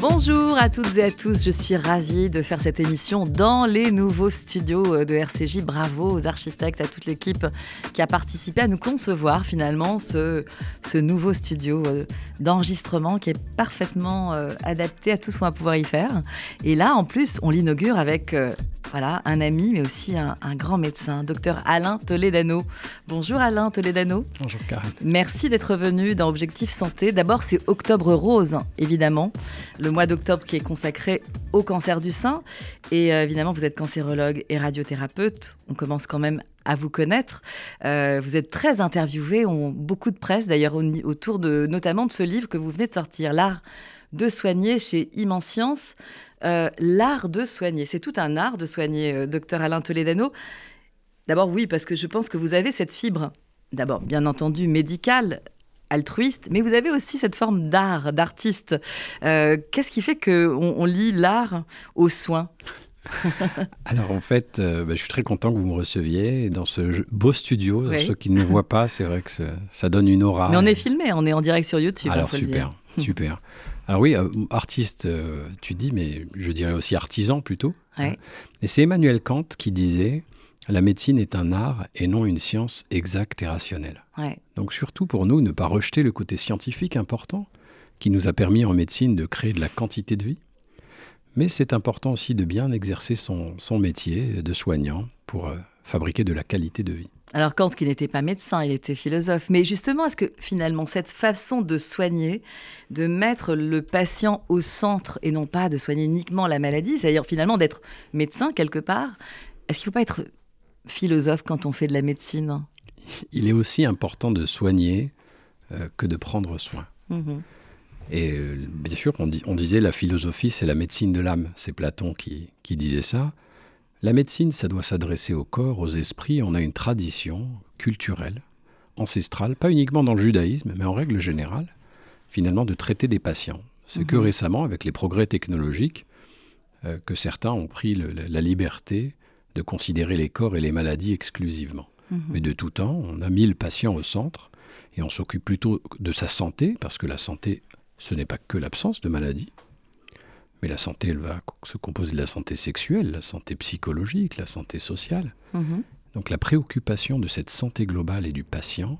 Bonjour à toutes et à tous, je suis ravie de faire cette émission dans les nouveaux studios de RCJ. Bravo aux architectes, à toute l'équipe qui a participé à nous concevoir finalement ce, ce nouveau studio euh, d'enregistrement qui est parfaitement euh, adapté à tout ce qu'on va pouvoir y faire. Et là, en plus, on l'inaugure avec euh, voilà, un ami, mais aussi un, grand médecin, docteur Alain Toledano. Bonjour Alain Toledano. Bonjour Karen. Merci d'être venu dans Objectif Santé. D'abord, c'est Octobre Rose, évidemment, le mois d'octobre qui est consacré au cancer du sein. Et euh, évidemment, vous êtes cancérologue et radiothérapeute. On commence quand même à vous connaître. Euh, vous êtes très interviewé, on, beaucoup de presse d'ailleurs autour de, notamment de ce livre que vous venez de sortir, L'art de soigner chez Immensience. Euh, l'art de soigner. C'est tout un art de soigner, docteur Alain Toledano. D'abord, oui, parce que je pense que vous avez cette fibre, d'abord, bien entendu, médicale, altruiste, mais vous avez aussi cette forme d'art, d'artiste. Euh, qu'est-ce qui fait qu'on on lit l'art aux soins Alors en fait, bah, je suis très content que vous me receviez dans ce beau studio. Ceux qui ne voient pas, c'est vrai que ça donne une aura. Mais on est filmé, on est en direct sur YouTube. Alors super, super. Alors oui, euh, artiste, euh, tu dis, mais je dirais aussi artisan plutôt. Hein. Et c'est Emmanuel Kant qui disait la médecine est un art et non une science exacte et rationnelle. Donc surtout pour nous, ne pas rejeter le côté scientifique important qui nous a permis en médecine de créer de la quantité de vie. Mais c'est important aussi de bien exercer son, métier de soignant pour euh, fabriquer de la qualité de vie. Alors Kant, qui n'était pas médecin, il était philosophe. Mais justement, est-ce que finalement, cette façon de soigner, de mettre le patient au centre et non pas de soigner uniquement la maladie, c'est-à-dire finalement d'être médecin quelque part, est-ce qu'il ne faut pas être philosophe quand on fait de la médecine Il est aussi important de soigner euh, que de prendre soin. Mhm. Et euh, bien sûr, on, disait la philosophie, c'est la médecine de l'âme. C'est Platon qui disait ça. La médecine, ça doit s'adresser au corps, aux esprits. On a une tradition culturelle, ancestrale, pas uniquement dans le judaïsme, mais en règle générale, finalement, de traiter des patients. C'est que mhm. récemment, avec les progrès technologiques, euh, que certains ont pris la liberté de considérer les corps et les maladies exclusivement. Mhm. Mais de tout temps, on a mis le patient au centre et on s'occupe plutôt de sa santé, parce que la santé, ce n'est pas que l'absence de maladie, mais la santé, elle va se composer de la santé sexuelle, la santé psychologique, la santé sociale. Mhm. Donc la préoccupation de cette santé globale et du patient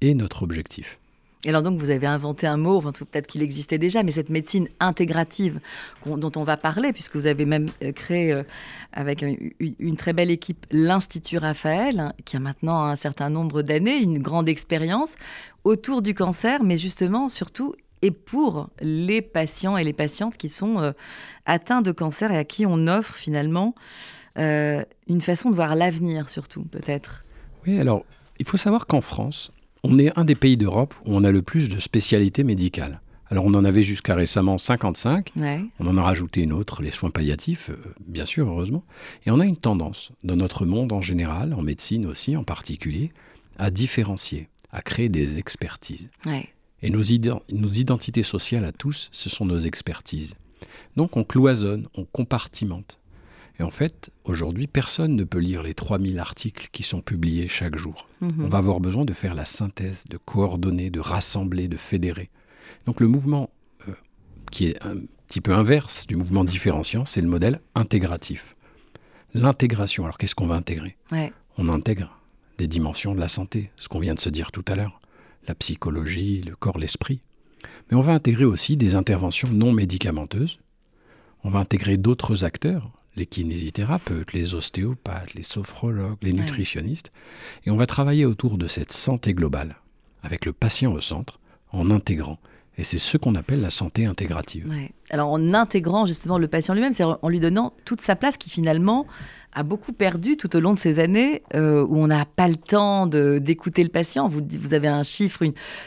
est notre objectif. Et alors donc vous avez inventé un mot, peut-être qu'il existait déjà, mais cette médecine intégrative dont on va parler, puisque vous avez même euh, créé euh, avec une, très belle équipe l'Institut Raphaël, qui a maintenant un certain nombre d'années, une grande expérience autour du cancer, mais justement surtout et pour les patients et les patientes qui sont euh, atteints de cancer et à qui on offre finalement une façon de voir l'avenir surtout peut-être. Oui, alors il faut savoir qu'en France, on est un des pays d'Europe où on a le plus de spécialités médicales. Alors on en avait jusqu'à récemment 55, on en a rajouté une autre, les soins palliatifs, euh, bien sûr, heureusement. Et on a une tendance, dans notre monde en général, en médecine aussi en particulier, à différencier, à créer des expertises. Et nos, identités sociales à tous, ce sont nos expertises. Donc on cloisonne, on compartimente. Et en fait, aujourd'hui, personne ne peut lire les 3000 articles qui sont publiés chaque jour. Mhm. On va avoir besoin de faire la synthèse, de coordonner, de rassembler, de fédérer. Donc le mouvement euh, qui est un petit peu inverse du mouvement différenciant, c'est le modèle intégratif. L'intégration, alors qu'est-ce qu'on va intégrer? On intègre des dimensions de la santé, ce qu'on vient de se dire tout à l'heure la psychologie, le corps, l'esprit. Mais on va intégrer aussi des interventions non médicamenteuses. On va intégrer d'autres acteurs, les kinésithérapeutes, les ostéopathes, les sophrologues, les nutritionnistes. Et on va travailler autour de cette santé globale, avec le patient au centre, en intégrant. Et c'est ce qu'on appelle la santé intégrative. Alors en intégrant justement le patient lui-même, c'est en lui donnant toute sa place qui finalement a beaucoup perdu tout au long de ces années euh, où on n'a pas le temps d'écouter le patient. Vous, avez un chiffre,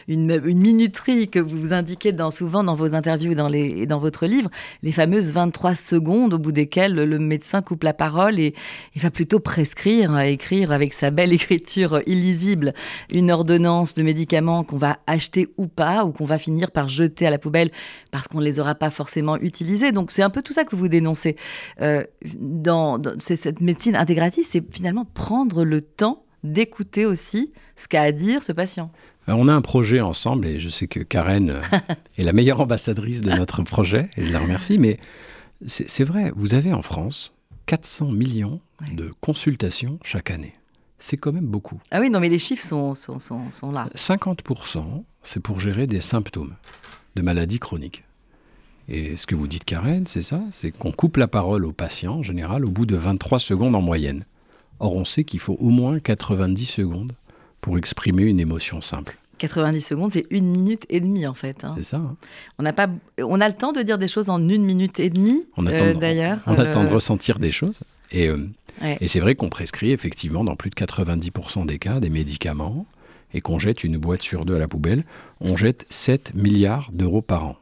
une, minuterie que vous indiquez dans, souvent dans vos interviews dans et dans votre livre, les fameuses 23 secondes au bout desquelles le médecin coupe la parole et, va plutôt prescrire, écrire avec sa belle écriture illisible une ordonnance de médicaments qu'on va acheter ou pas, ou qu'on va finir par jeter à la poubelle parce qu'on ne les aura pas forcément utilisés. Donc c'est un peu tout ça que vous dénoncez. Euh, dans, dans cette médecine intégrative, c'est finalement prendre le temps d'écouter aussi ce qu'a à dire ce patient. on a un projet ensemble et je sais que Karen est la meilleure ambassadrice de notre projet et je la remercie. Mais c'est vrai, vous avez en France 400 millions de consultations chaque année. C'est quand même beaucoup. Ah oui, non, mais les chiffres sont, sont, sont, sont là. 50%, c'est pour gérer des symptômes de maladies chroniques. Et ce que vous dites, Karen, c'est ça c'est qu'on coupe la parole au patient, en général, au bout de 23 secondes en moyenne. Or, on sait qu'il faut au moins 90 secondes pour exprimer une émotion simple. 90 secondes, c'est une minute et demie en fait. Hein. C'est ça. Hein. On, a pas, on a le temps de dire des choses en une minute et demie, euh, d'ailleurs. On, a le temps de ressentir des choses. Et, euh, et c'est vrai qu'on prescrit effectivement dans plus de 90% des cas des médicaments et qu'on jette une boîte sur deux à la poubelle. On jette 7 milliards d'euros par an.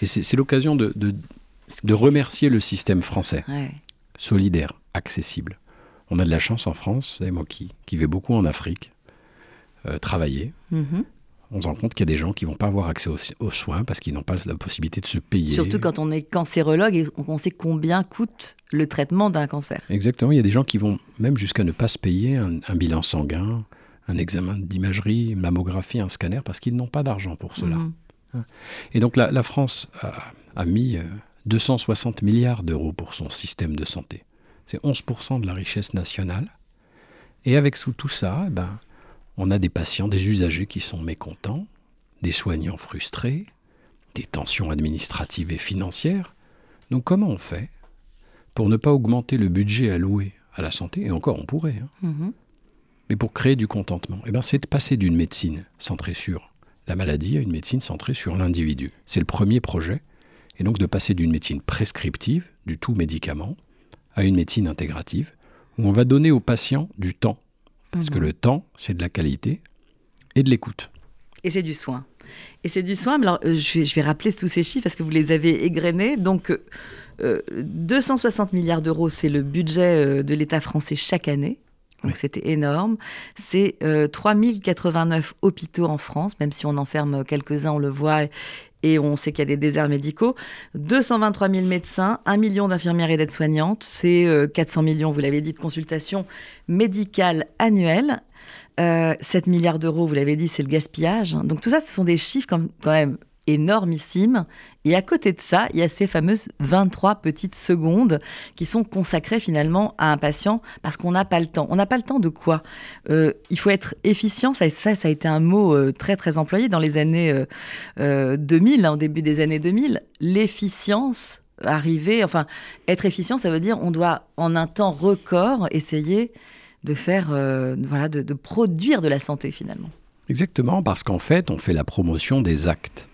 Et c'est l'occasion de, de, remercier le système français, solidaire, accessible. On a de la chance en France, et moi qui, qui vais beaucoup en Afrique, euh, travailler. Mm-hmm. On se rend compte qu'il y a des gens qui vont pas avoir accès aux, soins parce qu'ils n'ont pas la possibilité de se payer. Surtout quand on est cancérologue et on sait combien coûte le traitement d'un cancer. Exactement. Il y a des gens qui vont même jusqu'à ne pas se payer un, bilan sanguin, un examen d'imagerie, une mammographie, un scanner parce qu'ils n'ont pas d'argent pour cela. Mm-hmm. Et donc la, France a, mis 260 euh, milliards d'euros pour son système de santé. C'est 11% de la richesse nationale. Et avec sous tout ça, eh ben, on a des patients, des usagers qui sont mécontents, des soignants frustrés, des tensions administratives et financières. Donc comment on fait pour ne pas augmenter le budget alloué à la santé? Et encore, on pourrait. Hein. Mm-hmm. Mais pour créer du contentement, eh ben, c'est de passer d'une médecine centrée sur la maladie à une médecine centrée sur l'individu. C'est le premier projet, et donc de passer d'une médecine prescriptive, du tout médicament, à une médecine intégrative, où on va donner aux patients du temps. Parce que mhm. le temps, c'est de la qualité et de l'écoute. Et c'est du soin. Et c'est du soin. Alors, euh, je, vais, rappeler tous ces chiffres parce que vous les avez égrenés. Donc, 260 euh, milliards d'euros, c'est le budget euh, de l'État français chaque année. Donc c'était énorme. C'est 3089 hôpitaux en France, même si on enferme quelques-uns, on le voit, et on sait qu'il y a des déserts médicaux. 223 000 médecins, 1 million d'infirmières et d'aides-soignantes, c'est 400 millions, vous l'avez dit, de consultations médicales annuelles. 7 milliards d'euros, vous l'avez dit, c'est le gaspillage. Donc tout ça, ce sont des chiffres quand même énormissime. Et à côté de ça, il y a ces fameuses 23 petites secondes qui sont consacrées finalement à un patient parce qu'on n'a pas le temps. On n'a pas le temps de quoi? Euh, Il faut être efficient. Ça, ça, a été un mot euh, très très employé dans les années 2000, euh, hein, au début des années 2000. L'efficience arriver, enfin, être efficient, ça veut dire on doit en un temps record essayer de faire, voilà, de produire de la santé finalement. Exactement, parce qu'en fait, on fait la promotion des actes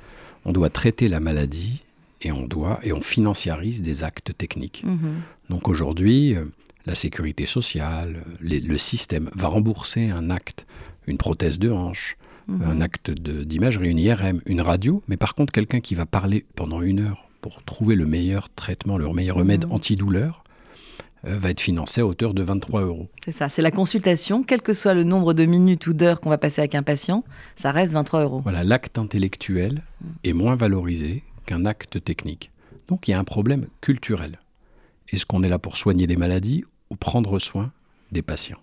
on doit traiter la maladie et on doit et on financiarise des actes techniques. Mhm. Donc aujourd'hui, euh, la sécurité sociale, le système va rembourser un acte, une prothèse de hanche, mhm. un acte d'imagerie, une IRM, une radio, mais par contre quelqu'un qui va parler pendant une heure pour trouver le meilleur traitement, le meilleur remède mhm. antidouleur, va être financé à hauteur de 23 euros. C'est ça, c'est la consultation, quel que soit le nombre de minutes ou d'heures qu'on va passer avec un patient, ça reste 23 euros. Voilà, l'acte intellectuel est moins valorisé qu'un acte technique. Donc il y a un problème culturel. Est-ce qu'on est là pour soigner des maladies ou prendre soin des patients?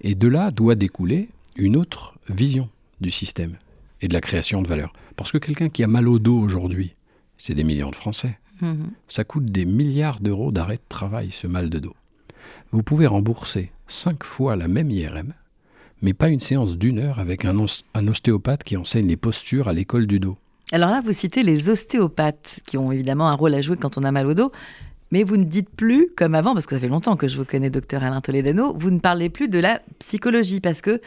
Et de là doit découler une autre vision du système et de la création de valeur. Parce que quelqu'un qui a mal au dos aujourd'hui, c'est des millions de Français. Mhm. Ça coûte des milliards d'euros d'arrêt de travail, ce mal de dos. Vous pouvez rembourser cinq fois la même IRM, mais pas une séance d'une heure avec un, un ostéopathe qui enseigne les postures à l'école du dos. Alors là, vous citez les ostéopathes, qui ont évidemment un rôle à jouer quand on a mal au dos, mais vous ne dites plus, comme avant, parce que ça fait longtemps que je vous connais, docteur Alain Toledano, vous ne parlez plus de la psychologie, parce que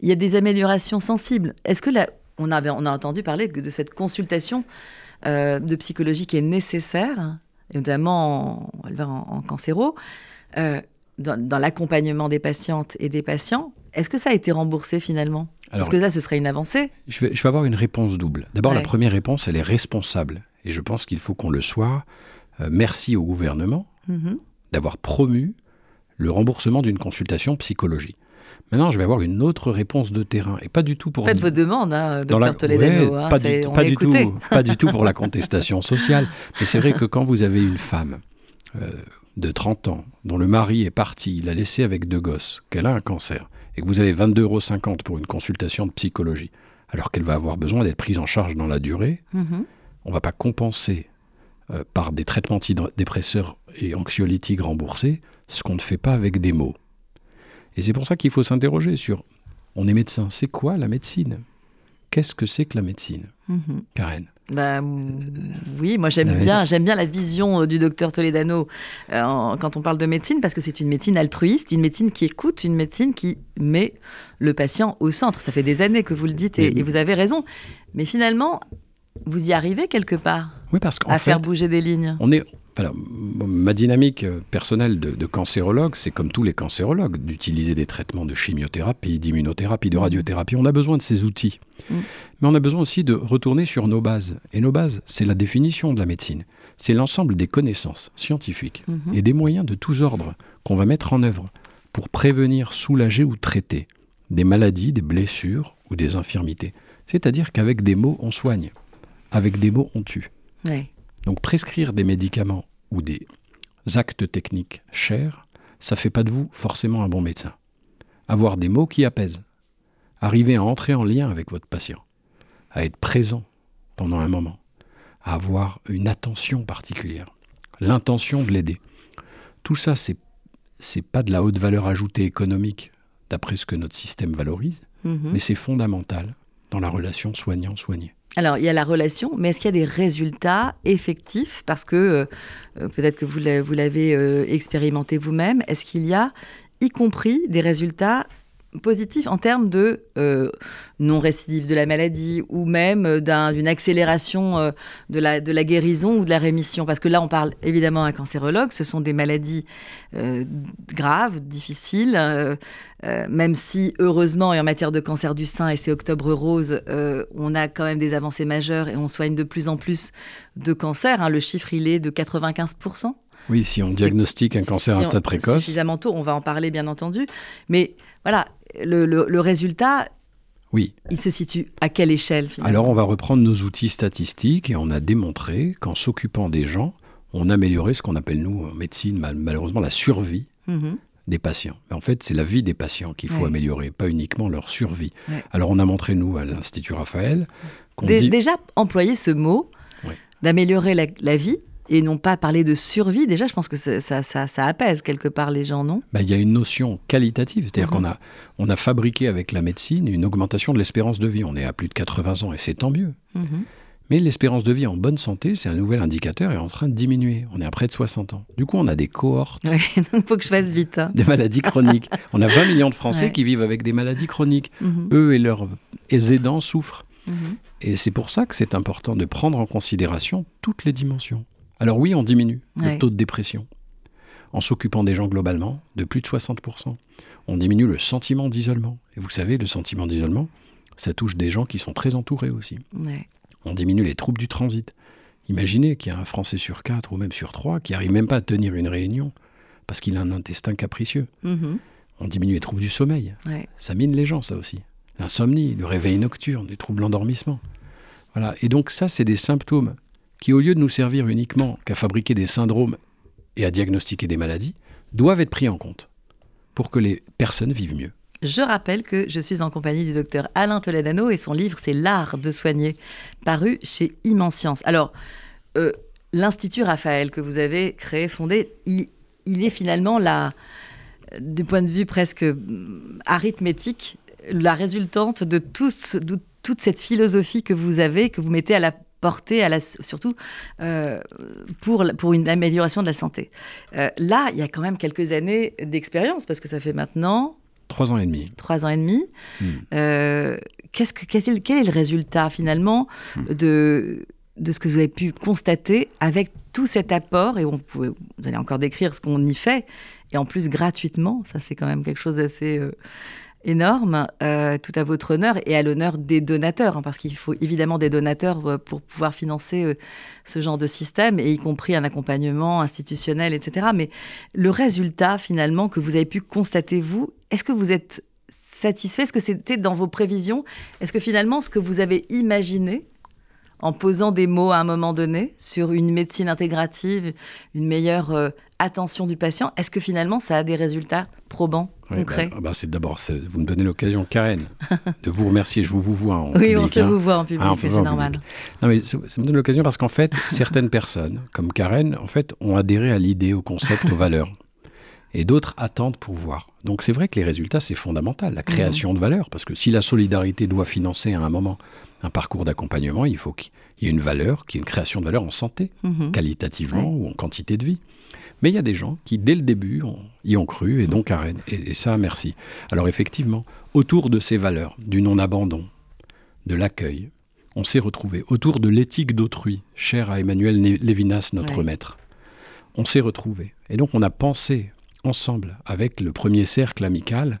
il y a des améliorations sensibles. Est-ce que là, on, avait, on a entendu parler de cette consultation euh, de psychologie qui est nécessaire, notamment en, en, cancéro, euh, dans, l'accompagnement des patientes et des patients. Est-ce que ça a été remboursé finalement? Est-ce que là, ce serait une avancée je vais, avoir une réponse double. D'abord, la première réponse, elle est responsable. Et je pense qu'il faut qu'on le soit. Euh, merci au gouvernement mm-hmm. d'avoir promu le remboursement d'une consultation psychologie. Maintenant, je vais avoir une autre réponse de terrain. Et pas du tout pour. Faites vos demandes, hein, docteur Toledano. Hein, pas, du, pas, du tout, pas du tout pour la contestation sociale. Mais c'est vrai que quand vous avez une femme euh, de 30 ans, dont le mari est parti, il l'a laissé avec deux gosses, qu'elle a un cancer, et que vous avez 22,50 euros pour une consultation de psychologie, alors qu'elle va avoir besoin d'être prise en charge dans la durée, mhm. on ne va pas compenser euh, par des traitements antidépresseurs et anxiolytiques remboursés ce qu'on ne fait pas avec des mots. Et c'est pour ça qu'il faut s'interroger sur, on est médecin, c'est quoi la médecine? Qu'est-ce que c'est que la médecine? Mhm. Karen bah, oui, moi j'aime bien, j'aime bien la vision euh, du docteur Toledano euh, quand on parle de médecine parce que c'est une médecine altruiste, une médecine qui écoute, une médecine qui met le patient au centre. Ça fait des années que vous le dites et, vous avez raison. Mais finalement, vous y arrivez quelque part oui, parce à faire bouger des lignes. On est, ma dynamique euh, personnelle de, cancérologue, c'est comme tous les cancérologues, d'utiliser des traitements de chimiothérapie, d'immunothérapie, de mmh. radiothérapie. On a besoin de ces outils. Mmh. Mais on a besoin aussi de retourner sur nos bases. Et nos bases, c'est la définition de la médecine. C'est l'ensemble des connaissances scientifiques mmh. et des moyens de tous ordres qu'on va mettre en œuvre pour prévenir, soulager ou traiter des maladies, des blessures ou des infirmités. C'est-à-dire qu'avec des mots, on soigne. Avec des mots, on tue. Donc prescrire des médicaments ou des actes techniques chers, ça fait pas de vous forcément un bon médecin. Avoir des mots qui apaisent, arriver à entrer en lien avec votre patient, à être présent pendant un moment, à avoir une attention particulière, l'intention de l'aider. Tout ça, c'est c'est pas de la haute valeur ajoutée économique d'après ce que notre système valorise, mhm. mais c'est fondamental dans la relation soignant-soigné. Alors, il y a la relation, mais est-ce qu'il y a des résultats effectifs? Parce que euh, euh, peut-être que vous l'avez euh, expérimenté vous-même. Est-ce qu'il y a, y compris, des résultats positif en termes de euh, non-récidive de la maladie ou même euh, d'une accélération euh, de, la, de la guérison ou de la rémission Parce que là, on parle évidemment à un cancérologue, ce sont des maladies graves, difficiles, même si heureusement, et en matière de cancer du sein, et c'est Octobre Rose, on a quand même des avancées majeures et on soigne de plus en plus de cancers. Hein. Le chiffre, il est de 95%. Oui, si on diagnostique un cancer à un stade précoce. Suffisamment tôt, on va en parler bien entendu. Mais voilà, le, résultat, oui. Il se situe à quelle échelle finalement? Alors on va reprendre nos outils statistiques et on a démontré qu'en s'occupant des gens, on améliorait ce qu'on appelle nous en médecine malheureusement la survie mhm. des patients. Mais en fait c'est la vie des patients qu'il faut améliorer, pas uniquement leur survie. Alors on a montré nous à l'Institut Raphaël qu'on dit... Déjà employer ce mot d'améliorer la vie, et non pas parler de survie, déjà, je pense que ça, ça, apaise quelque part les gens, non? Bah, Il y a une notion qualitative, c'est-à-dire qu'on mhm. a, on a fabriqué avec la médecine une augmentation de l'espérance de vie. On est à plus de 80 ans et c'est tant mieux. Mhm. Mais l'espérance de vie en bonne santé, c'est un nouvel indicateur, est en train de diminuer. On est à près de 60 ans. Du coup, on a des cohortes. Il faut que je fasse vite. Hein. Des maladies chroniques. on a 20 millions de Français qui vivent avec des maladies chroniques. Mhm. Eux et leurs aidants souffrent. Et c'est pour ça que c'est important de prendre en considération toutes les dimensions. Alors oui, on diminue le taux de dépression en s'occupant des gens globalement de plus de 60%. On diminue le sentiment d'isolement. Et vous savez, le sentiment d'isolement, ça touche des gens qui sont très entourés aussi. On diminue les troubles du transit. Imaginez qu'il y a un Français sur quatre ou même sur trois qui n'arrive même pas à tenir une réunion parce qu'il a un intestin capricieux. Mm-hmm. On diminue les troubles du sommeil. Ça mine les gens, ça aussi. L'insomnie, le réveil nocturne, les troubles d'endormissement. Voilà. Et donc ça, c'est des symptômes qui, au lieu de nous servir uniquement qu'à fabriquer des syndromes et à diagnostiquer des maladies, doivent être pris en compte pour que les personnes vivent mieux. Je rappelle que je suis en compagnie du docteur Alain Toledano et son livre, c'est L'art de soigner, paru chez Immenscience. Alors, euh, l'Institut Raphaël que vous avez créé, fondé, il, est finalement la, du point de vue presque hum, arithmétique, la résultante de, de toute cette philosophie que vous avez, que vous mettez à la portée à la, surtout euh, pour, pour une amélioration de la santé. Euh, là, il y a quand même quelques années d'expérience, parce que ça fait maintenant... Trois ans et demi. Trois ans et demi. Hmm. Euh, qu'est-ce que, quel, est, le résultat finalement hmm. de, de ce que vous avez pu constater avec tout cet apport? Et on vous allez encore décrire ce qu'on y fait, et en plus gratuitement, ça c'est quand même quelque chose d'assez énorme, euh, tout à votre honneur et à l'honneur des donateurs, hein, parce qu'il faut évidemment des donateurs euh, pour pouvoir financer euh, ce genre de système, y compris un accompagnement institutionnel, etc. Mais le résultat, finalement, que vous avez pu constater, vous, est-ce que vous êtes satisfait? Est-ce que c'était dans vos prévisions? Est-ce que finalement, ce que vous avez imaginé, en posant des mots à un moment donné sur une médecine intégrative, une meilleure attention du patient, est-ce que finalement ça a des résultats probants? Concret bah, bah, C'est d'abord, vous me donnez l'occasion, Karen, de vous remercier. Je vous, vous vois en oui, public. Oui, on se hein. vous voit en public, ah, c'est normal. Non, mais ça, me donne l'occasion parce qu'en fait, certaines personnes, comme Karen, en fait, ont adhéré à l'idée, au concept, aux valeurs. Et d'autres attendent pour voir. Donc c'est vrai que les résultats, c'est fondamental, la création de valeur. Parce que si la solidarité doit financer à un moment un parcours d'accompagnement, il faut qu'il y ait une valeur, qu'il y ait une création de valeur en santé, mhm. qualitativement ou en quantité de vie. Mais il y a des gens qui, dès le début, y ont cru, et donc arrêtent. Et, et ça, merci. Alors effectivement, autour de ces valeurs, du non-abandon, de l'accueil, on s'est retrouvé autour de l'éthique d'autrui, chère à Emmanuel Lévinas, notre maître. On s'est retrouvé. Et donc on a pensé ensemble, avec le premier cercle amical,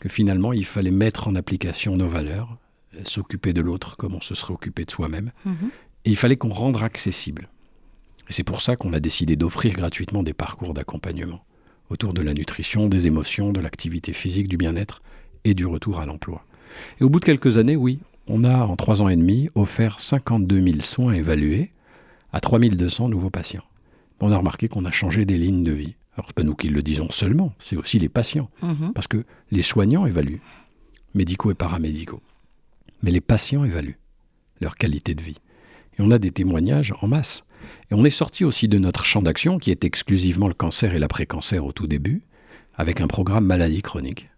que finalement il fallait mettre en application nos valeurs, s'occuper de l'autre comme on se serait occupé de soi-même, mhm. et il fallait qu'on rende accessible. Et c'est pour ça qu'on a décidé d'offrir gratuitement des parcours d'accompagnement autour de la nutrition, des émotions, de l'activité physique, du bien-être et du retour à l'emploi. Et au bout de quelques années, oui, on a en trois ans et demi offert 52 000 soins évalués à 3200 nouveaux patients. On a remarqué qu'on a changé des lignes de vie. Alors, ce pas nous qui le disons seulement, c'est aussi les patients. Mhm. Parce que les soignants évaluent, médicaux et paramédicaux. Mais les patients évaluent leur qualité de vie. Et on a des témoignages en masse. Et on est sorti aussi de notre champ d'action, qui est exclusivement le cancer et l'après-cancer au tout début, avec un programme maladie chronique,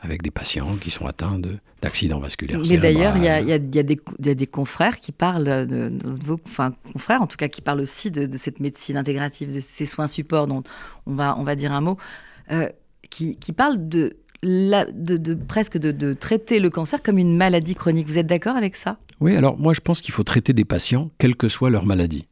avec des patients qui sont atteints d'accidents vasculaires. Mais d'ailleurs, il y, a, des confrères qui parlent, de, vos enfin confrères en tout cas, qui parlent aussi de, cette médecine intégrative, de ces soins supports dont on va, on va dire un mot, euh, qui, qui parlent de, de, presque de, traiter le cancer comme une maladie chronique. Vous êtes d'accord avec ça? Oui, alors moi je pense qu'il faut traiter des patients, quelle que soit leur maladie.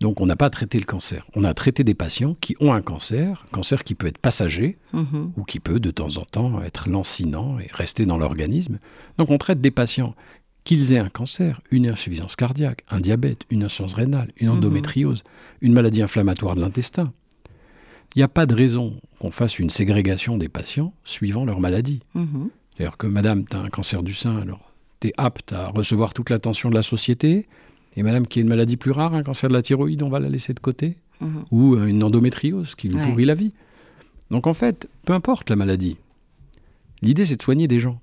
Donc on n'a pas traité le cancer. On a traité des patients qui ont un cancer, cancer qui peut être passager mhm. ou qui peut de temps en temps être lancinant et rester dans l'organisme. Donc on traite des patients qu'ils aient un cancer, une insuffisance cardiaque, un diabète, une insuffisance rénale, une mhm. endométriose, une maladie inflammatoire de l'intestin. Il n'y a pas de raison qu'on fasse une ségrégation des patients suivant leur maladie. Mhm. C'est-à-dire que madame, tu as un cancer du sein, alors tu es apte à recevoir toute l'attention de la société, et madame qui a une maladie plus rare, un cancer de la thyroïde, on va la laisser de côté. Mhm. Ou euh, une endométriose qui lui pourrit la vie. Donc en fait, peu importe la maladie, l'idée c'est de soigner des gens.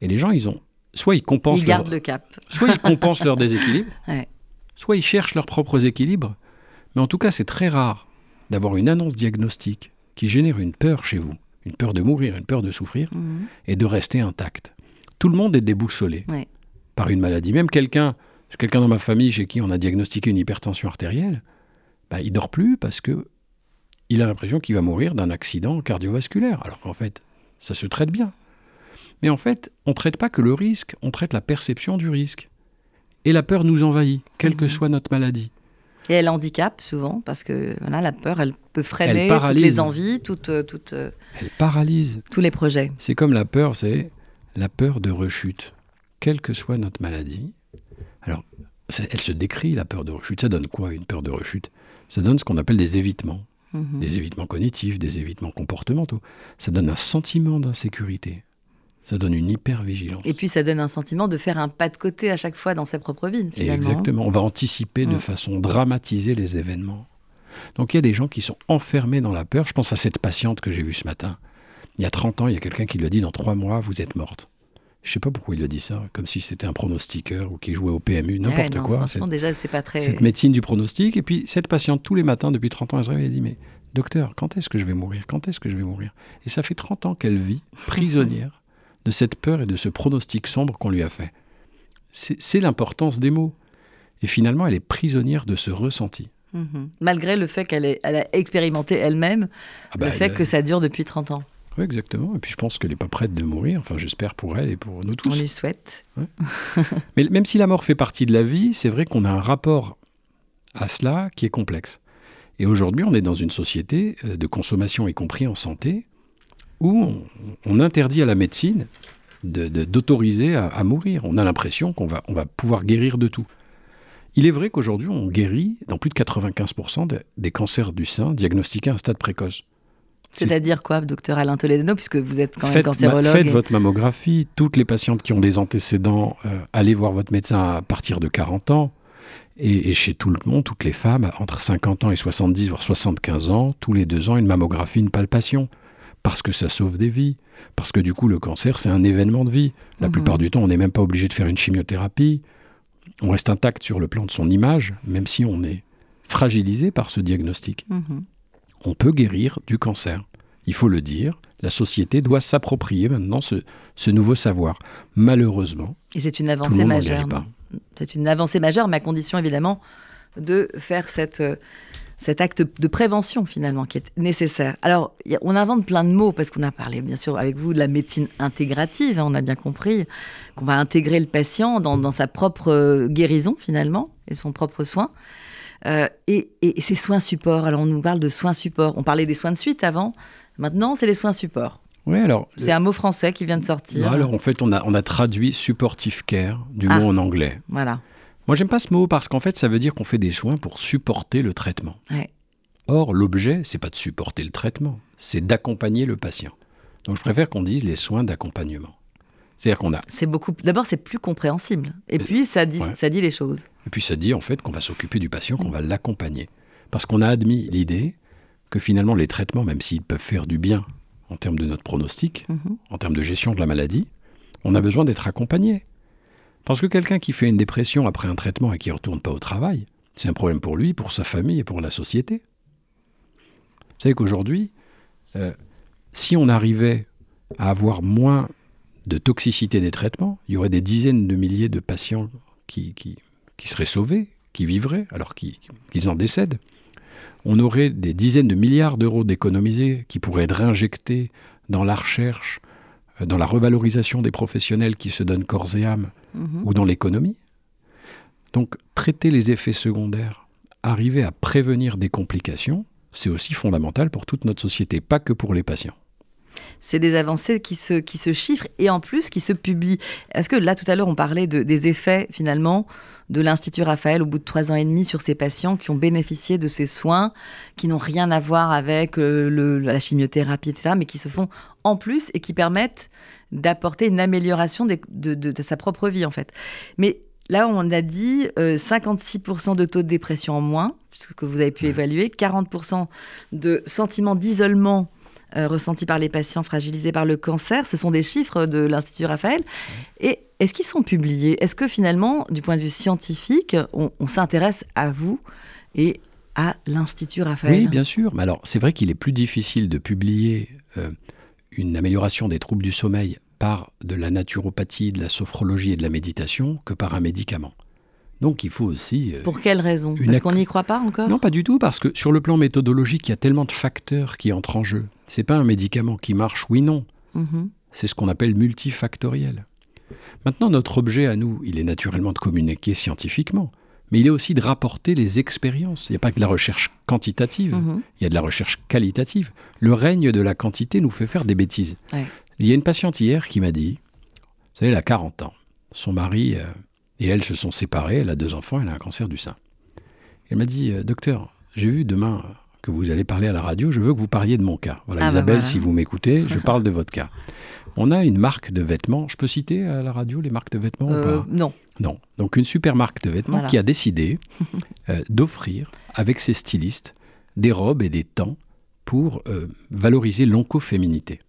Et les gens, ils ont. Soit ils compensent. Ils gardent le cap. Soit ils compensent leur déséquilibre, soit ils cherchent leurs propres équilibres. Mais en tout cas, c'est très rare d'avoir une annonce diagnostique qui génère une peur chez vous, une peur de mourir, une peur de souffrir, mhm. et de rester intact. Tout le monde est déboussolé par une maladie. Même quelqu'un quelqu'un dans ma famille chez qui on a diagnostiqué une hypertension artérielle, bah, il dort plus parce que il a l'impression qu'il va mourir d'un accident cardiovasculaire, alors qu'en fait, ça se traite bien. Mais en fait, on ne traite pas que le risque, on traite la perception du risque. Et la peur nous envahit, quelle que mhm. soit notre maladie. Et elle handicape souvent, parce que voilà, la peur, elle peut freiner toutes les envies, toutes, euh, toutes, euh, elle paralyse. tous les projets. C'est comme la peur, c'est la peur de rechute. Quelle que soit notre maladie, alors, elle se décrit, la peur de rechute. Ça donne quoi, une peur de rechute? Ça donne ce qu'on appelle des évitements. Mhm. Des évitements cognitifs, des évitements comportementaux. Ça donne un sentiment d'insécurité. Ça donne une hypervigilance. Et puis ça donne un sentiment de faire un pas de côté à chaque fois dans sa propre vie, finalement. Exactement. On va anticiper de mm. façon dramatisée les événements. Donc il y a des gens qui sont enfermés dans la peur. Je pense à cette patiente que j'ai vue ce matin. Il y a 30 ans, il y a quelqu'un qui lui a dit dans trois mois, vous êtes morte. Je sais pas pourquoi il a dit ça, comme si c'était un pronostiqueur ou qu'il jouait au PMU, n'importe quoi. Cette, déjà, c'est pas très. Cette médecine du pronostic. Et puis, cette patiente, tous les matins, depuis 30 ans, elle se réveille et dit Mais docteur, quand est-ce que je vais mourir? Quand est-ce que je vais mourir? Et ça fait 30 ans qu'elle vit prisonnière de cette peur et de ce pronostic sombre qu'on lui a fait. C'est l'importance des mots. Et finalement, elle est prisonnière de ce ressenti. Mhm. Malgré le fait qu'elle a expérimenté elle-même ah bah, le fait que ça dure depuis 30 ans. Oui, exactement. Et puis je pense qu'elle n'est pas prête de mourir. Enfin, j'espère pour elle et pour nous tous. On lui souhaite. Mais même si la mort fait partie de la vie, c'est vrai qu'on a un rapport à cela qui est complexe. Et aujourd'hui, on est dans une société euh, de consommation, y compris en santé, où on, interdit à la médecine d'autoriser de, à, mourir. On a l'impression qu'on va, on va pouvoir guérir de tout. Il est vrai qu'aujourd'hui, on guérit dans plus de 95% des cancers du sein diagnostiqués à un stade précoce. C'est-à-dire quoi, docteur Alain Toledano, puisque vous êtes quand même cancérologue Faites votre mammographie. Toutes les patientes qui ont des antécédents, euh, allez voir votre médecin à partir de 40 ans. Et, chez tout le monde, toutes les femmes, entre 50 ans et 70, voire 75 ans, tous les deux ans, une mammographie, une palpation. parce que ça sauve des vies, parce que du coup le cancer c'est un événement de vie. La mhm. plupart du temps on n'est même pas obligé de faire une chimiothérapie, on reste intact sur le plan de son image, même si on est fragilisé par ce diagnostic. Mhm. On peut guérir du cancer. Il faut le dire, la société doit s'approprier maintenant ce, nouveau savoir. Malheureusement. Et c'est une avancée majeure. C'est une avancée majeure, mais à condition évidemment de faire cette, euh, cet acte de prévention finalement qui est nécessaire. Alors, on invente plein de mots parce qu'on a parlé bien sûr avec vous de la médecine intégrative. Hein, on a bien compris qu'on va intégrer le patient dans, sa propre euh, guérison finalement et son propre soin. Euh, et, et, ces soins supports. Alors, on nous parle de soins supports. On parlait des soins de suite avant. Maintenant, c'est les soins supports. Oui, alors. C'est un mot français qui vient de sortir. alors, en fait, on a, on a traduit supportive care du ah, mot en anglais. Voilà. Moi, j'aime pas ce mot parce qu'en fait, ça veut dire qu'on fait des soins pour supporter le traitement. Or, l'objet, c'est pas de supporter le traitement, c'est d'accompagner le patient. Donc, je préfère qu'on dise les soins d'accompagnement. C'est-à-dire qu'on a. C'est beaucoup. D'abord, c'est plus compréhensible. Et puis, ça dit, ça dit les choses. Et puis, ça dit en fait qu'on va s'occuper du patient, qu'on va l'accompagner, parce qu'on a admis l'idée que finalement les traitements, même s'ils peuvent faire du bien en termes de notre pronostic, mhm. en termes de gestion de la maladie, on a besoin d'être accompagné. Parce que quelqu'un qui fait une dépression après un traitement et qui ne retourne pas au travail, c'est un problème pour lui, pour sa famille et pour la société. Vous savez qu'aujourd'hui, euh, si on arrivait à avoir moins de toxicité des traitements, il y aurait des dizaines de milliers de patients qui, qui, seraient sauvés, qui vivraient, alors qu'ils en décèdent on aurait des dizaines de milliards d'euros d'économisés qui pourraient être réinjectés dans la recherche, euh, dans la revalorisation des professionnels qui se donnent corps et âme, mhm. ou dans l'économie. Donc traiter les effets secondaires, arriver à prévenir des complications, c'est aussi fondamental pour toute notre société, pas que pour les patients c'est des avancées qui se, qui se chiffrent et en plus qui se publient. Est-ce que là, tout à l'heure, on parlait de, des effets finalement de l'Institut Raphaël au bout de trois ans et demi sur ces patients qui ont bénéficié de ces soins, qui n'ont rien à voir avec euh, le, la chimiothérapie, etc., mais qui se font en plus et qui permettent d'apporter une amélioration de, de, sa propre vie, en fait. Mais Là, on a dit 56% euh, de taux de dépression en moins, ce que vous avez pu évaluer, 40% de sentiments d'isolement euh, ressentis par les patients fragilisés par le cancer. Ce sont des chiffres de l'Institut Raphaël. Et est-ce qu'ils sont publiés? Est-ce que finalement, du point de vue scientifique, on, s'intéresse à vous et à l'Institut Raphaël? Oui, bien sûr. Mais alors, c'est vrai qu'il est plus difficile de publier euh, une amélioration des troubles du sommeil par de la naturopathie, de la sophrologie et de la méditation que par un médicament. Donc il faut aussi... Euh, Pour quelle raison? Parce qu'on n'y croit pas encore? Non, pas du tout, parce que sur le plan méthodologique, il y a tellement de facteurs qui entrent en jeu. C'est pas un médicament qui marche, oui, non. Mhm. C'est ce qu'on appelle multifactoriel. Maintenant, notre objet à nous, il est naturellement de communiquer scientifiquement, mais il est aussi de rapporter les expériences. Il n'y a pas que de la recherche quantitative, mhm. il y a de la recherche qualitative. Le règne de la quantité nous fait faire des bêtises. Il y a une patiente hier qui m'a dit, vous savez, elle a 40 ans, son mari euh, et elle se sont séparées, elle a deux enfants, elle a un cancer du sein. Elle m'a dit, euh, docteur, j'ai vu demain que vous allez parler à la radio, je veux que vous parliez de mon cas. Voilà, ah, bah Isabelle, si vous m'écoutez, je parle de votre cas. On a une marque de vêtements, je peux citer à la radio les marques de vêtements ou euh, pas? Non. Non. Donc une super marque de vêtements qui a décidé euh, d'offrir avec ses stylistes des robes et des temps pour valoriser l'oncoféminité.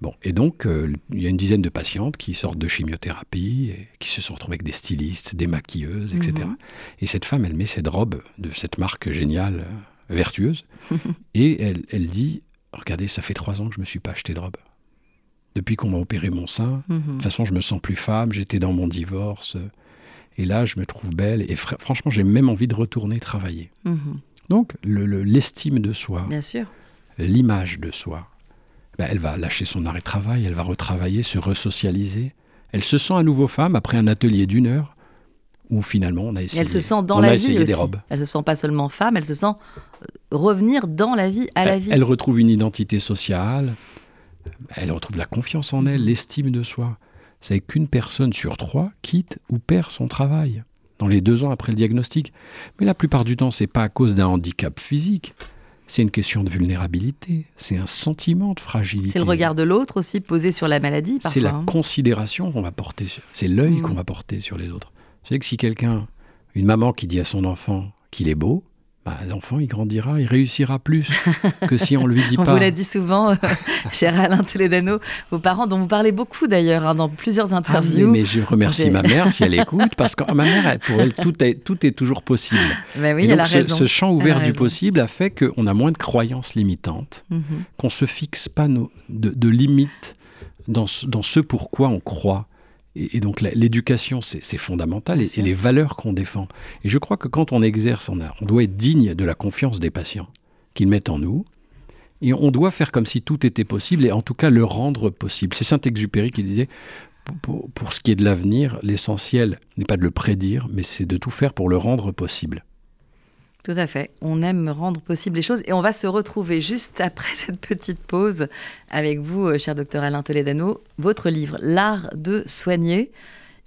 Bon, et donc, euh, il y a une dizaine de patientes qui sortent de chimiothérapie, et qui se sont retrouvées avec des stylistes, des maquilleuses, etc. Mhm. Et cette femme, elle met cette robe de cette marque géniale, euh, vertueuse, et elle, elle dit, regardez, ça fait trois ans que je ne me suis pas acheté de robe. Depuis qu'on m'a opéré mon sein, de toute mhm. façon, je me sens plus femme, j'étais dans mon divorce, et là, je me trouve belle, et franchement, j'ai même envie de retourner travailler. Mhm. Donc, l'estime de soi, l'image de soi, ben, elle va lâcher son arrêt de travail, elle va retravailler, se resocialiser. Elle se sent à nouveau femme après un atelier d'une heure où finalement on a essayé, elle se sent dans la vie aussi. des robes. Elle se sent pas seulement femme, elle se sent euh, revenir dans la vie, à la vie. Elle retrouve une identité sociale, elle retrouve la confiance en elle, l'estime de soi. C'est qu'une personne sur trois quitte ou perd son travail dans les deux ans après le diagnostic. Mais la plupart du temps, c'est pas à cause d'un handicap physique, c'est une question de vulnérabilité, c'est un sentiment de fragilité. C'est le regard de l'autre aussi posé sur la maladie. C'est la hein. considération qu'on va porter, c'est l'œil mm. qu'on va porter sur les autres. C'est que si quelqu'un, une maman qui dit à son enfant qu'il est beau, bah, l'enfant, il grandira, il réussira plus que si on lui dit on pas. On vous l'a dit souvent, euh, cher Alain Toledano, vos parents, dont vous parlez beaucoup d'ailleurs hein, dans plusieurs ah interviews. mais, je remercie ma mère si elle écoute, parce que ma mère, pour elle, tout est, tout est toujours possible. Ben oui, elle a ce, raison. ce, champ ouvert du possible a fait qu'on a moins de croyances limitantes, Mhm. qu'on ne se fixe pas nos, de, de limites dans ce, dans ce pourquoi on croit. Et, et donc l'éducation, c'est fondamental, et, les valeurs qu'on défend. Et je crois que quand on exerce, on, a- on doit être digne de la confiance des patients qu'ils mettent en nous. Et on doit faire comme si tout était possible, et en tout cas le rendre possible. C'est Saint-Exupéry qui disait, pour ce qui est de l'avenir, l'essentiel n'est pas de le prédire, mais c'est de tout faire pour le rendre possible. Tout à fait. On aime rendre possible les choses et on va se retrouver juste après cette petite pause avec vous, euh, cher docteur Alain Toledano. Votre livre, L'art de soigner.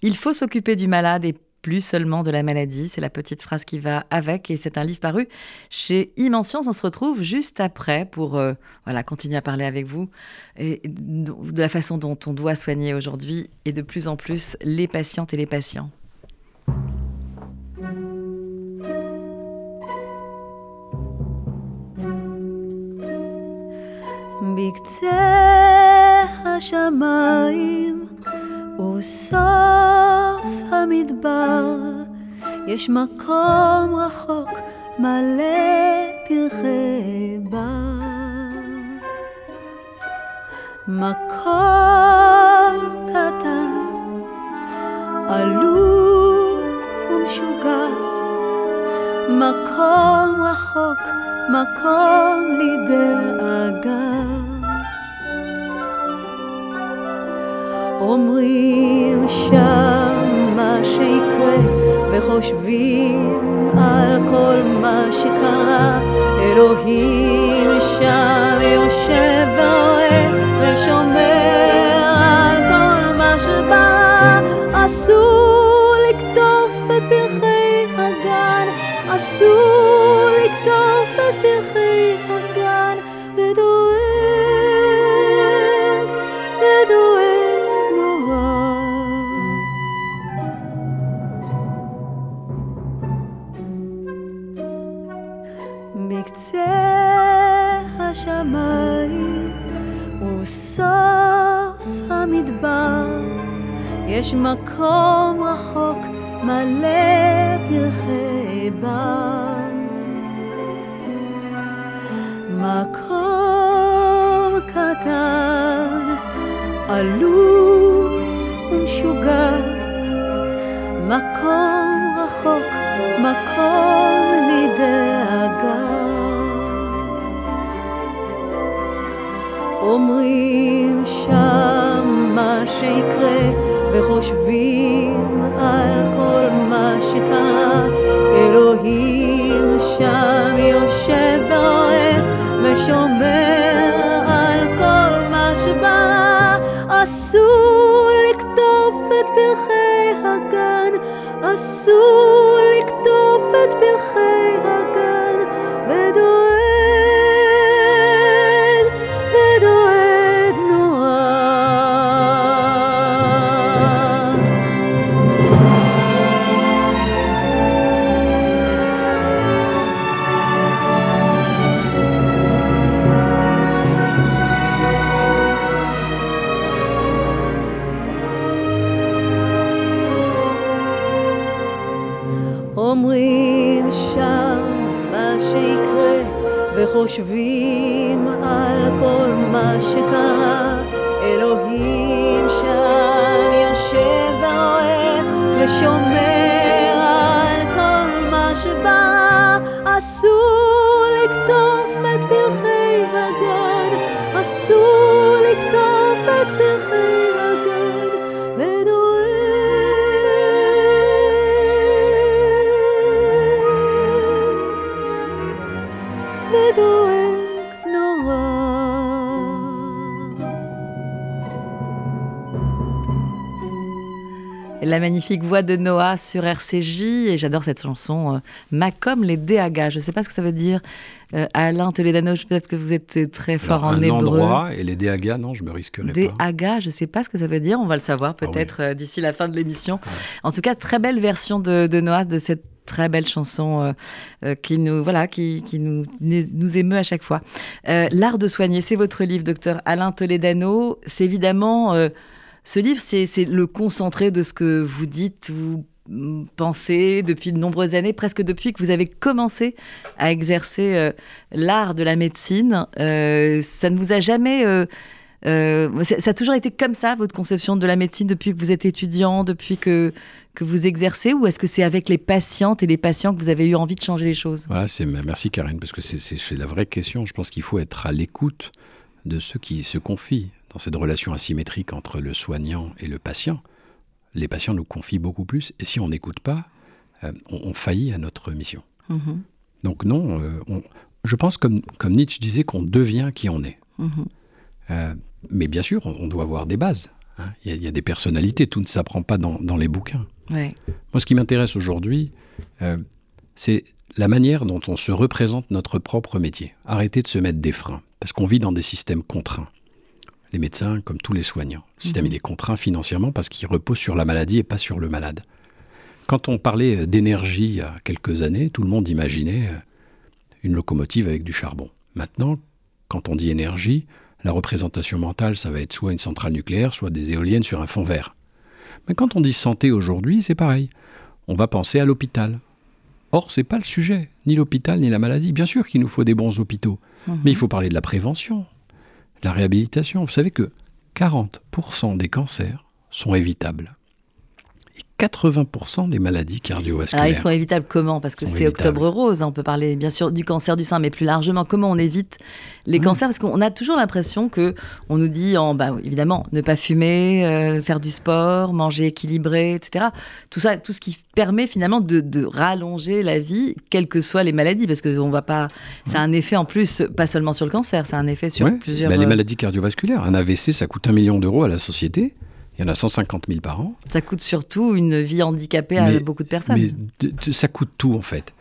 Il faut s'occuper du malade et plus seulement de la maladie. C'est la petite phrase qui va avec et c'est un livre paru chez Immensience. On se retrouve juste après pour euh, voilà, continuer à parler avec vous de la façon dont on doit soigner aujourd'hui et de plus en plus les patientes et les patients. בקצה השמיים וסוף המדבר יש מקום רחוק מלא פרחי בר. מקום קטן עלוב ומשוגע מקום רחוק, מקום לדאגה. אומרים שם מה שיקרה, וחושבים על כל מה שקרה. אלוהים שם יושב ורואה, ושומר על כל מה שבא. אסור magnifique voix de Noah sur RCJ et j'adore cette chanson euh, Macom les Déagas. Je ne sais pas ce que ça veut dire. Euh, Alain Toledano, peut-être que vous êtes très fort Alors, en un hébreu. endroit, et les DAGA, non, je me risquerai pas. Hagas, je ne sais pas ce que ça veut dire. On va le savoir Ah oui. peut-être euh, d'ici la fin de l'émission. En tout cas, très belle version de, de Noah de cette très belle chanson qui nous voilà qui, qui nous, nous émeut à chaque fois. L'art de soigner, c'est votre livre, docteur Alain Toledano. C'est évidemment ce livre, c'est le concentré de ce que vous dites, vous pensez depuis de nombreuses années, presque depuis que vous avez commencé à exercer l'art de la médecine. ça ne vous a jamais euh, ça a toujours été comme ça, votre conception de la médecine, depuis que vous êtes étudiant, depuis que, que vous exercez, ou est-ce que c'est avec les patientes et les patients que vous avez eu envie de changer les choses? Voilà, merci Karine, parce que c'est, la vraie question. Je pense qu'il faut être à l'écoute de ceux qui se confient dans cette relation asymétrique entre le soignant et le patient. Les patients nous confient beaucoup plus, et si on n'écoute pas, euh, on, faillit à notre mission. Mm-hmm. Donc non, euh, je pense comme, comme Nietzsche disait qu'on devient qui on est. Mm-hmm. Mais bien sûr, on doit avoir des bases. Hein. Il, y a, des personnalités, tout ne s'apprend pas dans, les bouquins. Moi, ce qui m'intéresse aujourd'hui, euh, c'est la manière dont on se représente notre propre métier. Arrêter de se mettre des freins, parce qu'on vit dans des systèmes contraints. Les médecins, comme tous les soignants. Le système, mhm. il est contraint financièrement parce qu'il repose sur la maladie et pas sur le malade. Quand on parlait d'énergie il y a quelques années, tout le monde imaginait euh, une locomotive avec du charbon. Maintenant, quand on dit énergie, la représentation mentale, ça va être soit une centrale nucléaire, soit des éoliennes sur un fond vert. Mais quand on dit santé aujourd'hui, c'est pareil. On va penser à l'hôpital. Or, c'est pas le sujet, ni l'hôpital ni la maladie. Bien sûr qu'il nous faut des bons hôpitaux, mhm. mais il faut parler de la prévention, la réhabilitation. Vous savez que 40% des cancers sont évitables. 80% des maladies cardiovasculaires. Alors, ils sont évitables comment? Parce que c'est Octobre Rose. Hein. On peut parler bien sûr du cancer du sein, mais plus largement, comment on évite les cancers? Parce qu'on a toujours l'impression que on nous dit, en, bah, évidemment, ne pas fumer, euh, faire du sport, manger équilibré, etc. Tout ça, tout ce qui permet finalement de, rallonger la vie, quelles que soient les maladies, parce que on va pas. Ça a un effet en plus, pas seulement sur le cancer, ça a un effet sur plusieurs. Bah, les euh, maladies cardiovasculaires, un AVC, ça coûte un million d'euros à la société. Il y en a 150 000 par an. Ça coûte surtout une vie handicapée à beaucoup de personnes. Mais ça coûte tout, en fait.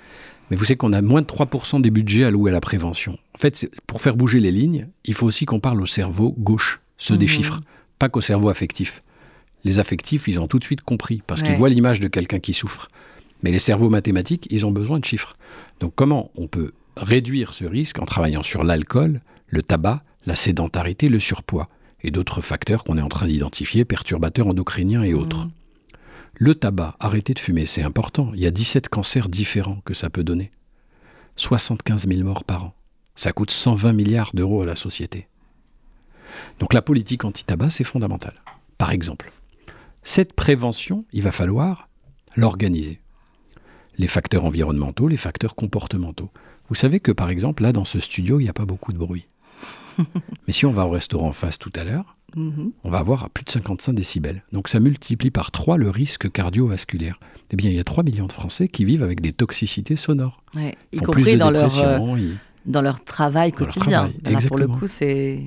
Mais vous savez qu'on a moins de 3% des budgets alloués à la prévention. En fait, pour faire bouger les lignes, il faut aussi qu'on parle au cerveau gauche, ceux des mhm. chiffres, pas qu'au cerveau affectif. Les affectifs, ils ont tout de suite compris, parce qu'ils voient l'image de quelqu'un qui souffre. Mais les cerveaux mathématiques, ils ont besoin de chiffres. Donc comment on peut réduire ce risque en travaillant sur l'alcool, le tabac, la sédentarité, le surpoids? Et d'autres facteurs qu'on est en train d'identifier, perturbateurs endocriniens et autres. Le tabac, arrêter de fumer, c'est important. Il y a 17 cancers différents que ça peut donner. 75 000 morts par an. Ça coûte 120 milliards d'euros à la société. Donc la politique anti-tabac, c'est fondamental. Par exemple, cette prévention, il va falloir l'organiser. Les facteurs environnementaux, les facteurs comportementaux. Vous savez que par exemple, là, dans ce studio, il n'y a pas beaucoup de bruit. Mais si on va au restaurant en face tout à l'heure, mhm. on va avoir à plus de 55 décibels. Donc ça multiplie par 3 le risque cardiovasculaire. Eh bien, il y a 3 millions de Français qui vivent avec des toxicités sonores. y compris dans leur, euh, dans leur travail quotidien. pour le coup, c'est...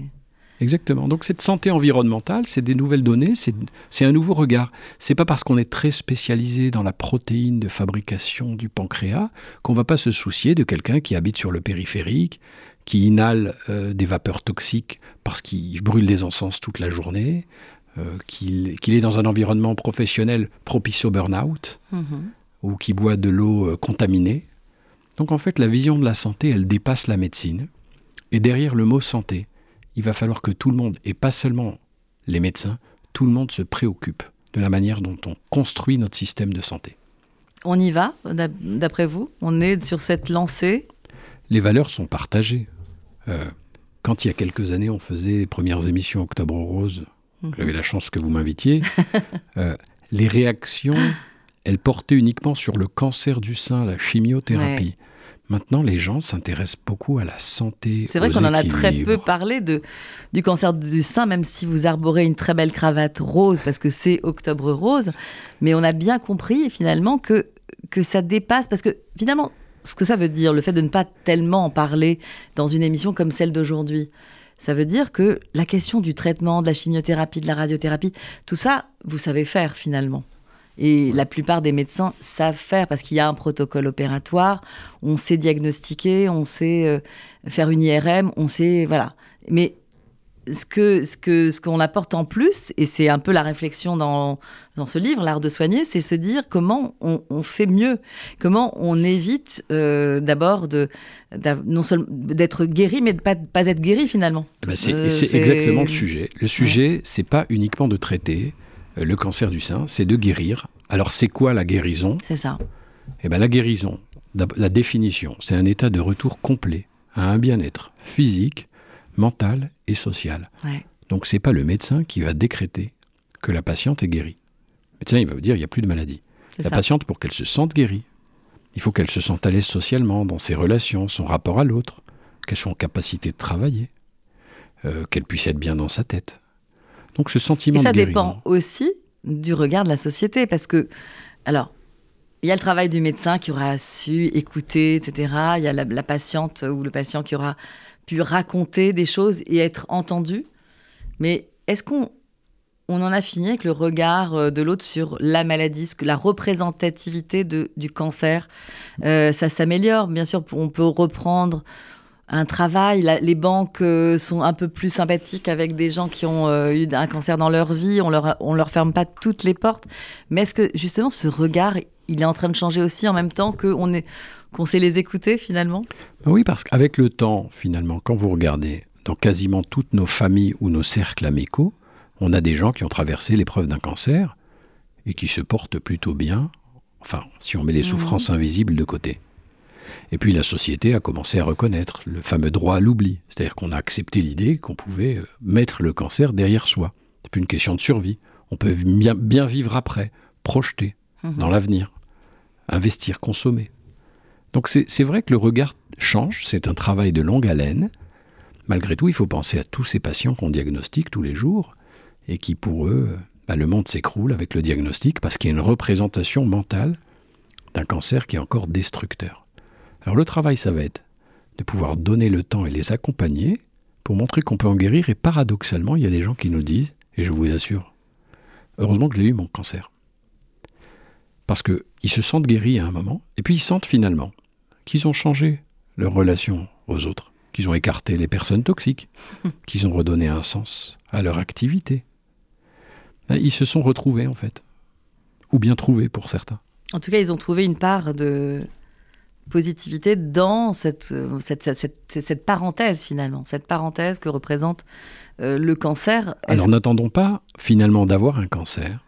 Exactement. Donc cette santé environnementale, c'est des nouvelles données, c'est un nouveau regard. C'est pas parce qu'on est très spécialisé dans la protéine de fabrication du pancréas qu'on va pas se soucier de quelqu'un qui habite sur le périphérique, qui inhale euh, des vapeurs toxiques parce qu'il brûle des encens toute la journée, euh, qu'il est dans un environnement professionnel propice au burn-out, mm-hmm. ou qui boit de l'eau euh, contaminée. Donc en fait, la vision de la santé, elle dépasse la médecine. Et derrière le mot santé, il va falloir que tout le monde, et pas seulement les médecins, tout le monde se préoccupe de la manière dont on construit notre système de santé. On y va, d'après vous? On est sur cette lancée Les valeurs sont partagées. Euh, quand il y a quelques années, on faisait les premières émissions Octobre Rose, mhm. j'avais la chance que vous m'invitiez, euh, les réactions, elles portaient uniquement sur le cancer du sein, la chimiothérapie. Maintenant, les gens s'intéressent beaucoup à la santé. C'est vrai qu'on en a très peu parlé de, du cancer du sein, même si vous arborez une très belle cravate rose, parce que c'est Octobre Rose. Mais on a bien compris finalement que, que ça dépasse, parce que finalement, ce que ça veut dire, le fait de ne pas tellement en parler dans une émission comme celle d'aujourd'hui. Ça veut dire que la question du traitement, de la chimiothérapie, de la radiothérapie, tout ça, vous savez faire finalement. Et la plupart des médecins savent faire parce qu'il y a un protocole opératoire, on sait diagnostiquer, on sait euh, faire une IRM, on sait. Voilà. Mais ce que ce que ce qu'on apporte en plus, et c'est un peu la réflexion dans, dans ce livre, l'art de soigner, c'est se dire comment on, fait mieux, comment on évite euh, d'abord de, non seulement d'être guéri, mais de pas pas être guéri finalement. Bah, euh, c'est exactement le sujet. Le sujet, c'est pas uniquement de traiter euh, le cancer du sein, c'est de guérir. Alors c'est quoi la guérison? C'est ça. Eh ben la guérison, la définition, c'est un état de retour complet à un bien-être physique, mental et social. Donc, Donc c'est pas le médecin qui va décréter que la patiente est guérie. Le médecin il va vous dire il n'y a plus de maladie. La patiente pour qu'elle se sente guérie, il faut qu'elle se sente à l'aise socialement dans ses relations, son rapport à l'autre, qu'elle soit en capacité de travailler, euh, qu'elle puisse être bien dans sa tête. Donc ce sentiment et ça dépend aussi du regard de la société parce que alors il y a le travail du médecin qui aura su écouter, etc. Il y a la patiente ou le patient qui aura pu raconter des choses et être entendu. Mais est-ce qu'on on en a fini avec le regard euh, de l'autre sur la maladie, la représentativité du cancer euh, Ça s'améliore, bien sûr, on peut reprendre un travail. les banques euh, sont un peu plus sympathiques avec des gens qui ont eu un cancer dans leur vie. On leur, on leur ferme pas toutes les portes. Mais est-ce que justement ce regard, il est en train de changer aussi en même temps qu'on est qu'on sait les écouter finalement? Oui, parce qu'avec le temps, finalement, quand vous regardez dans quasiment toutes nos familles ou nos cercles amicaux, on a des gens qui ont traversé l'épreuve d'un cancer et qui se portent plutôt bien, enfin, si on met les mhm. souffrances invisibles de côté. Et puis la société a commencé à reconnaître le fameux droit à l'oubli, c'est-à-dire qu'on a accepté l'idée qu'on pouvait euh, mettre le cancer derrière soi. C'est plus une question de survie. On peut bien, vivre après, projeter mhm. dans l'avenir, investir, consommer. Donc c'est vrai que le regard change, c'est un travail de longue haleine. Malgré tout, il faut penser à tous ces patients qu'on diagnostique tous les jours et qui, pour eux, bah, le monde s'écroule avec le diagnostic parce qu'il y a une représentation mentale d'un cancer qui est encore destructeur. Alors le travail, ça va être de pouvoir donner le temps et les accompagner pour montrer qu'on peut en guérir. Et paradoxalement, il y a des gens qui nous disent, et je vous assure, heureusement que j'ai eu mon cancer. Parce qu'ils se sentent guéris à un moment, et puis ils sentent finalement qu'ils ont changé leur relation aux autres, qu'ils ont écarté les personnes toxiques, qu'ils ont redonné un sens à leur activité. Ben, ils se sont retrouvés en fait, ou bien trouvés pour certains. En tout cas, ils ont trouvé une part de positivité dans cette, cette, cette, parenthèse finalement, cette parenthèse que représente euh, le cancer. Alors n'attendons pas finalement d'avoir un cancer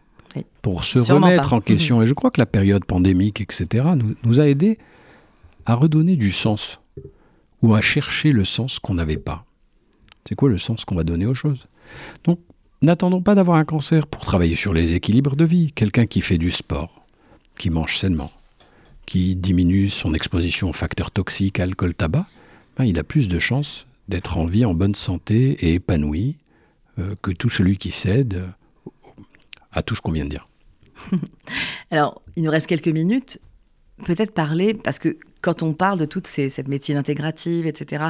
pour se remettre en question. Et je crois que la période pandémique, etc., nous, nous a aidés à redonner du sens ou à chercher le sens qu'on n'avait pas. C'est quoi le sens qu'on va donner aux choses? Donc, n'attendons pas d'avoir un cancer pour travailler sur les équilibres de vie. Quelqu'un qui fait du sport, qui mange sainement, qui diminue son exposition aux facteurs toxiques, alcool, tabac, ben, il a plus de chances d'être en vie, en bonne santé et épanoui euh, que tout celui qui cède à tout ce qu'on vient de dire. Alors, il nous reste quelques minutes. Peut-être parler, parce que quand on parle de toute cette médecine intégrative, etc.,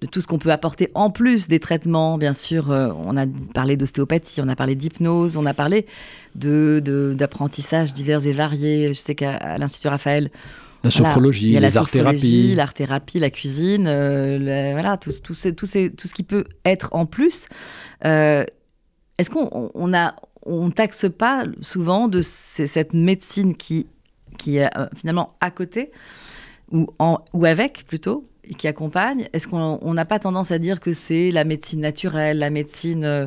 de tout ce qu'on peut apporter en plus des traitements, bien sûr, euh, on a parlé d'ostéopathie, on a parlé d'hypnose, on a parlé d'apprentissage de, divers et variés. Je sais qu'à l'Institut Raphaël, la sophrologie, a les art-thérapies. L'art-thérapie, la cuisine, euh, voilà, tout, tout, tout, ce qui peut être en plus. Euh, est-ce qu'on on a, on taxe pas souvent de cette médecine qui, qui est finalement à côté ou, en, ou avec plutôt, et qui accompagne, est-ce qu'on n'a pas tendance à dire que c'est la médecine naturelle, la médecine, euh,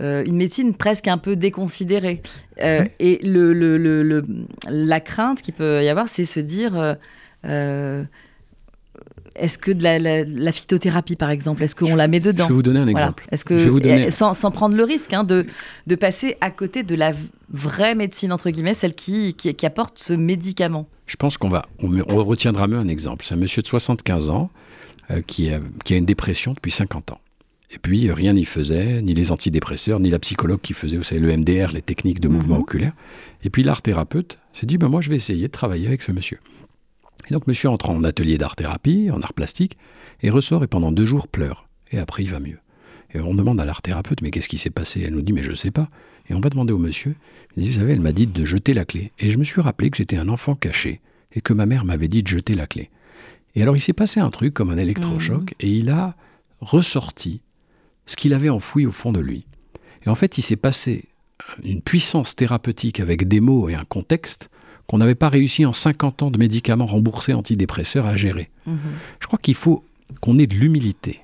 euh, une médecine presque un peu déconsidérée? Euh, Et le, le, le, la crainte qu'il peut y avoir, c'est se dire est-ce que de la, phytothérapie, par exemple, est-ce qu'on la met dedans Je vais vous donner un exemple. Est-ce que, vous donner... sans, sans, prendre le risque hein, de, de passer à côté de la vraie médecine, entre guillemets, celle qui, qui, apporte ce médicament Je pense qu'on va, on, retiendra mieux un exemple. C'est un monsieur de 75 ans euh, qui, a, qui a une dépression depuis 50 ans. Et puis, rien n'y faisait, ni les antidépresseurs, ni la psychologue qui faisait, vous savez, le MDR, les techniques de mouvement mhm. oculaire. Et puis, l'art thérapeute s'est dit, ben, moi, je vais essayer de travailler avec ce monsieur. Et donc monsieur entre en atelier d'art-thérapie, en art plastique, et ressort et pendant deux jours pleure. Et après il va mieux. Et on demande à l'art-thérapeute, mais qu'est-ce qui s'est passé? Elle nous dit, mais je ne sais pas. Et on va demander au monsieur, il dit, vous savez, elle m'a dit de jeter la clé. Et je me suis rappelé que j'étais un enfant caché, et que ma mère m'avait dit de jeter la clé. Et alors il s'est passé un truc comme un électrochoc, mmh. et il a ressorti ce qu'il avait enfoui au fond de lui. Et en fait, il s'est passé une puissance thérapeutique avec des mots et un contexte qu'on n'avait pas réussi en 50 ans de médicaments remboursés antidépresseurs à gérer. Mhm. Je crois qu'il faut qu'on ait de l'humilité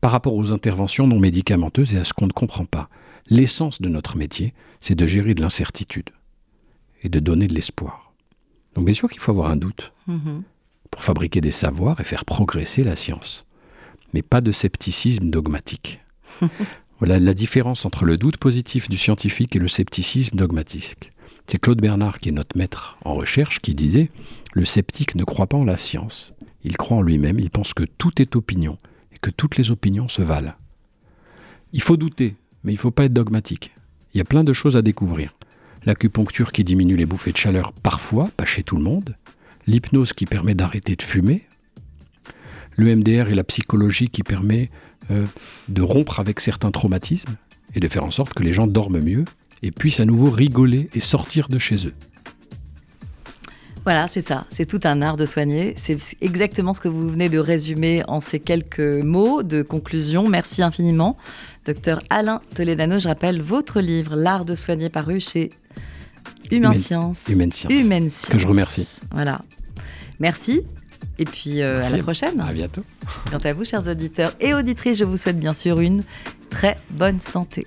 par rapport aux interventions non médicamenteuses et à ce qu'on ne comprend pas. L'essence de notre métier, c'est de gérer de l'incertitude et de donner de l'espoir. Donc bien sûr qu'il faut avoir un doute mhm. pour fabriquer des savoirs et faire progresser la science, mais pas de scepticisme dogmatique. voilà la différence entre le doute positif du scientifique et le scepticisme dogmatique. C'est Claude Bernard, qui est notre maître en recherche, qui disait Le sceptique ne croit pas en la science, il croit en lui-même, il pense que tout est opinion et que toutes les opinions se valent. Il faut douter, mais il ne faut pas être dogmatique. Il y a plein de choses à découvrir. L'acupuncture qui diminue les bouffées de chaleur parfois, pas chez tout le monde. L'hypnose qui permet d'arrêter de fumer. Le MDR et la psychologie qui permet euh, de rompre avec certains traumatismes et de faire en sorte que les gens dorment mieux et puissent à nouveau rigoler et sortir de chez eux. Voilà, c'est ça. C'est tout un art de soigner. C'est exactement ce que vous venez de résumer en ces quelques mots de conclusion. Merci infiniment. Docteur Alain Toledano, je rappelle votre livre, L'art de soigner, paru chez Humain Science. Humaine Science. Que je remercie. Voilà. Merci. Et puis euh, à la prochaine. À bientôt. Quant à vous, chers auditeurs et auditrices, je vous souhaite bien sûr une très bonne santé.